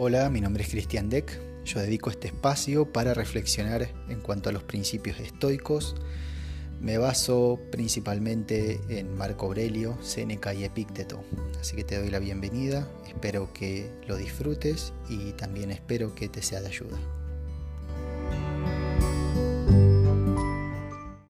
Hola, mi nombre es Cristian Deck. Yo dedico este espacio para reflexionar en cuanto a los principios estoicos. Me baso principalmente en Marco Aurelio, Séneca y Epícteto. Así que te doy la bienvenida, espero que lo disfrutes y también espero que te sea de ayuda.